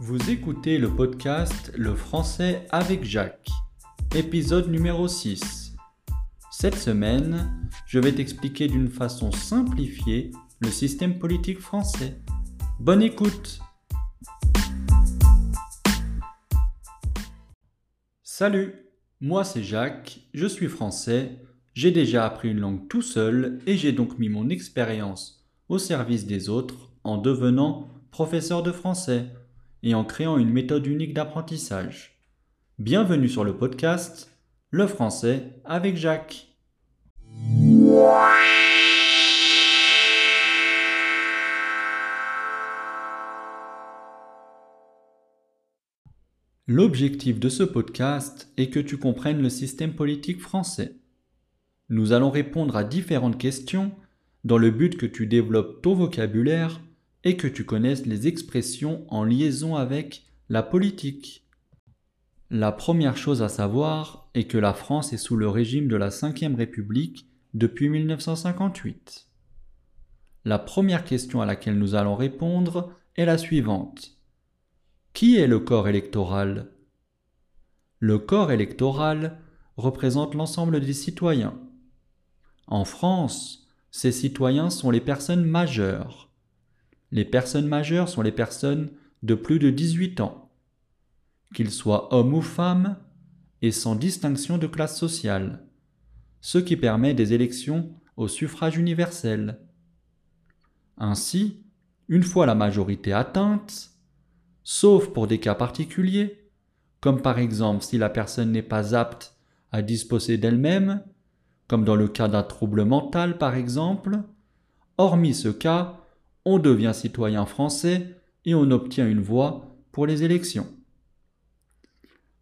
Vous écoutez le podcast Le français avec Jacques, épisode numéro 6. Cette semaine, je vais t'expliquer d'une façon simplifiée le système politique français. Bonne écoute Salut, moi c'est Jacques, je suis français, j'ai déjà appris une langue tout seul et j'ai donc mis mon expérience au service des autres en devenant professeur de français et en créant une méthode unique d'apprentissage. Bienvenue sur le podcast Le français avec Jacques. L'objectif de ce podcast est que tu comprennes le système politique français. Nous allons répondre à différentes questions dans le but que tu développes ton vocabulaire et que tu connaisses les expressions en liaison avec la politique. La première chose à savoir est que la France est sous le régime de la Ve République depuis 1958. La première question à laquelle nous allons répondre est la suivante. Qui est le corps électoral? Le corps électoral représente l'ensemble des citoyens. En France, ces citoyens sont les personnes majeures. Les personnes majeures sont les personnes de plus de 18 ans, qu'ils soient hommes ou femmes, et sans distinction de classe sociale, ce qui permet des élections au suffrage universel. Ainsi, une fois la majorité atteinte, sauf pour des cas particuliers, comme par exemple si la personne n'est pas apte à disposer d'elle-même, comme dans le cas d'un trouble mental par exemple, hormis ce cas, on devient citoyen français et on obtient une voix pour les élections.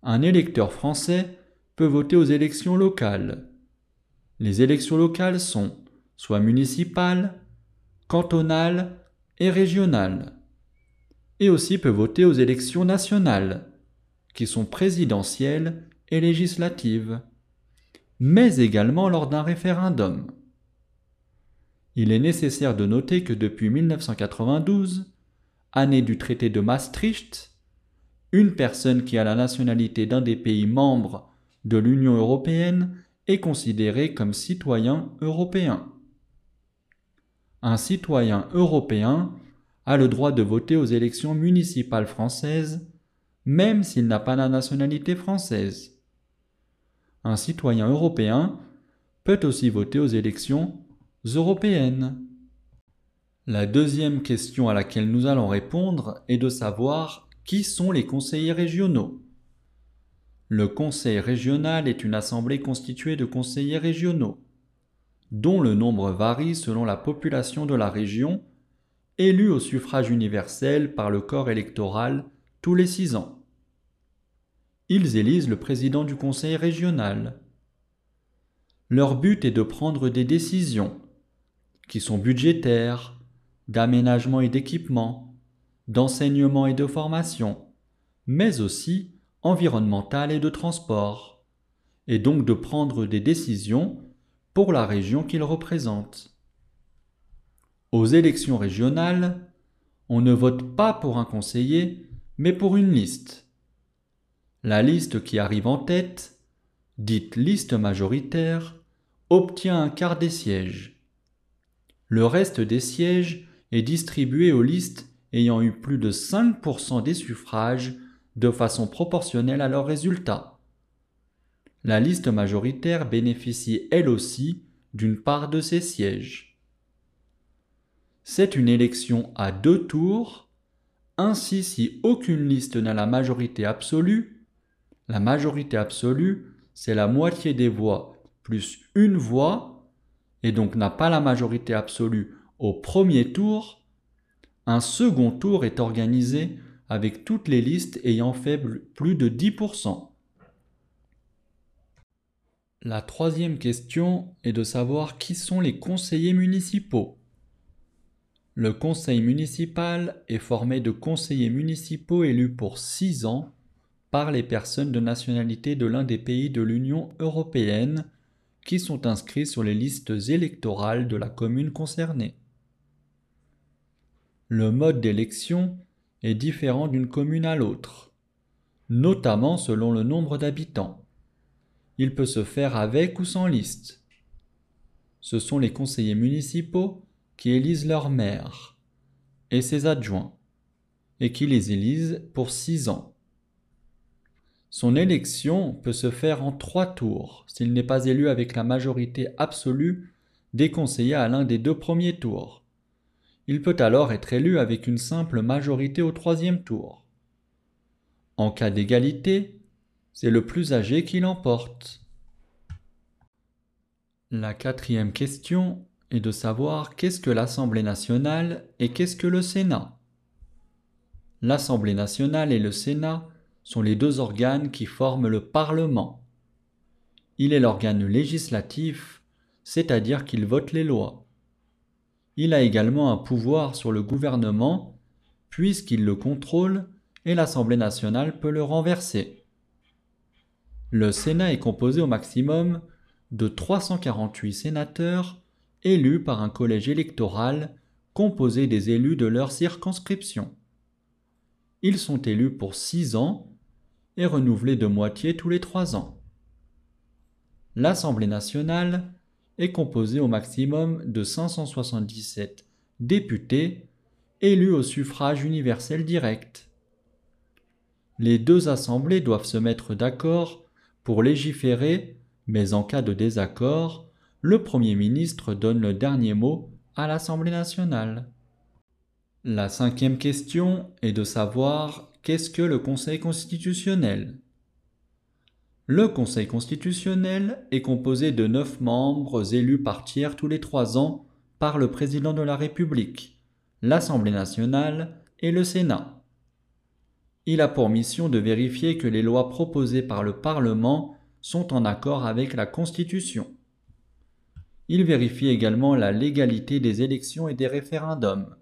Un électeur français peut voter aux élections locales. Les élections locales sont soit municipales, cantonales et régionales, et aussi peut voter aux élections nationales, qui sont présidentielles et législatives, mais également lors d'un référendum. Il est nécessaire de noter que depuis 1992, année du traité de Maastricht, une personne qui a la nationalité d'un des pays membres de l'Union européenne est considérée comme citoyen européen. Un citoyen européen a le droit de voter aux élections municipales françaises, même s'il n'a pas la nationalité française. Un citoyen européen peut aussi voter aux élections européennes. La deuxième question à laquelle nous allons répondre est de savoir qui sont les conseillers régionaux. Le conseil régional est une assemblée constituée de conseillers régionaux, dont le nombre varie selon la population de la région, élus au suffrage universel par le corps électoral tous les six ans. Ils élisent le président du conseil régional. Leur but est de prendre des décisions qui sont budgétaires, d'aménagement et d'équipement, d'enseignement et de formation, mais aussi environnementales et de transport, et donc de prendre des décisions pour la région qu'ils représentent. Aux élections régionales, on ne vote pas pour un conseiller, mais pour une liste. La liste qui arrive en tête, dite liste majoritaire, obtient un quart des sièges. Le reste des sièges est distribué aux listes ayant eu plus de 5% des suffrages de façon proportionnelle à leurs résultats. La liste majoritaire bénéficie elle aussi d'une part de ces sièges. C'est une élection à deux tours, ainsi si aucune liste n'a la majorité absolue, la majorité absolue c'est la moitié des voix plus une voix et donc n'a pas la majorité absolue au premier tour, un second tour est organisé avec toutes les listes ayant fait plus de 10%. La troisième question est de savoir qui sont les conseillers municipaux. Le conseil municipal est formé de conseillers municipaux élus pour six ans par les personnes de nationalité de l'un des pays de l'Union européenne qui sont inscrits sur les listes électorales de la commune concernée. Le mode d'élection est différent d'une commune à l'autre, notamment selon le nombre d'habitants. Il peut se faire avec ou sans liste. Ce sont les conseillers municipaux qui élisent leur maire et ses adjoints, et qui les élisent pour six ans. Son élection peut se faire en trois tours s'il n'est pas élu avec la majorité absolue des conseillers à l'un des deux premiers tours. Il peut alors être élu avec une simple majorité au troisième tour. En cas d'égalité, c'est le plus âgé qui l'emporte. La quatrième question est de savoir qu'est-ce que l'Assemblée nationale et qu'est-ce que le Sénat. L'Assemblée nationale et le Sénat sont les deux organes qui forment le Parlement. Il est l'organe législatif, c'est-à-dire qu'il vote les lois. Il a également un pouvoir sur le gouvernement, puisqu'il le contrôle et l'Assemblée nationale peut le renverser. Le Sénat est composé au maximum de 348 sénateurs élus par un collège électoral composé des élus de leur circonscription. Ils sont élus pour six ans et renouvelé de moitié tous les trois ans. L'Assemblée nationale est composée au maximum de 577 députés élus au suffrage universel direct. Les deux assemblées doivent se mettre d'accord pour légiférer, mais en cas de désaccord, le Premier ministre donne le dernier mot à l'Assemblée nationale. La cinquième question est de savoir Qu'est-ce que le Conseil constitutionnel? Le Conseil constitutionnel est composé de neuf membres élus par tiers tous les trois ans par le président de la République, l'Assemblée nationale et le Sénat. Il a pour mission de vérifier que les lois proposées par le Parlement sont en accord avec la Constitution. Il vérifie également la légalité des élections et des référendums.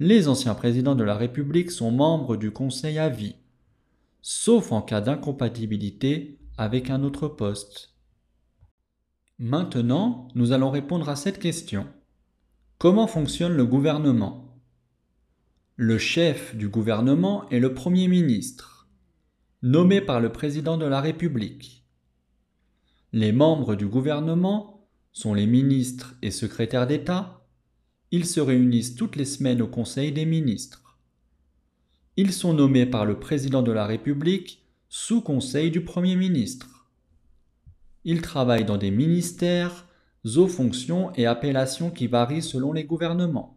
Les anciens présidents de la République sont membres du Conseil à vie, sauf en cas d'incompatibilité avec un autre poste. Maintenant, nous allons répondre à cette question. Comment fonctionne le gouvernement? Le chef du gouvernement est le Premier ministre, nommé par le président de la République. Les membres du gouvernement sont les ministres et secrétaires d'État, ils se réunissent toutes les semaines au Conseil des ministres. Ils sont nommés par le président de la République sous conseil du Premier ministre. Ils travaillent dans des ministères, aux fonctions et appellations qui varient selon les gouvernements.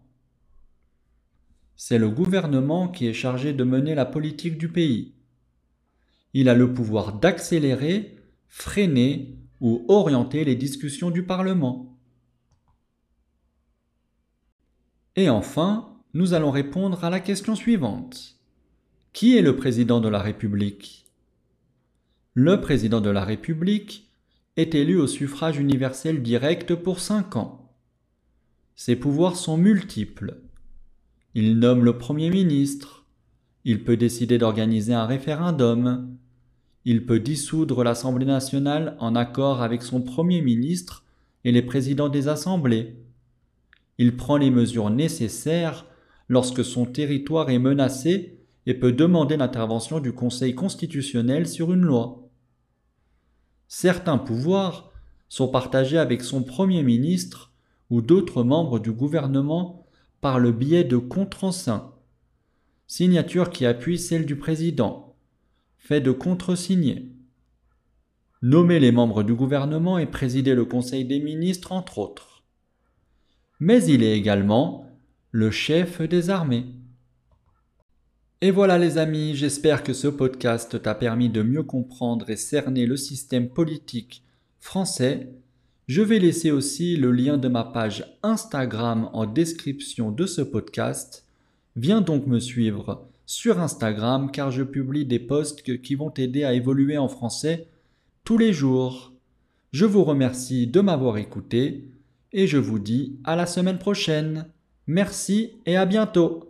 C'est le gouvernement qui est chargé de mener la politique du pays. Il a le pouvoir d'accélérer, freiner ou orienter les discussions du Parlement. Et enfin, nous allons répondre à la question suivante. Qui est le président de la République? Le président de la République est élu au suffrage universel direct pour cinq ans. Ses pouvoirs sont multiples. Il nomme le Premier ministre, il peut décider d'organiser un référendum, il peut dissoudre l'Assemblée nationale en accord avec son Premier ministre et les présidents des assemblées, il prend les mesures nécessaires lorsque son territoire est menacé et peut demander l'intervention du Conseil constitutionnel sur une loi. Certains pouvoirs sont partagés avec son Premier ministre ou d'autres membres du gouvernement par le biais de contre-signatures signature qui appuie celle du président, fait de contre-signés. Nommer les membres du gouvernement et présider le Conseil des ministres, entre autres mais il est également le chef des armées. Et voilà les amis, j'espère que ce podcast t'a permis de mieux comprendre et cerner le système politique français. Je vais laisser aussi le lien de ma page Instagram en description de ce podcast. Viens donc me suivre sur Instagram car je publie des posts qui vont t'aider à évoluer en français tous les jours. Je vous remercie de m'avoir écouté et je vous dis à la semaine prochaine. Merci et à bientôt.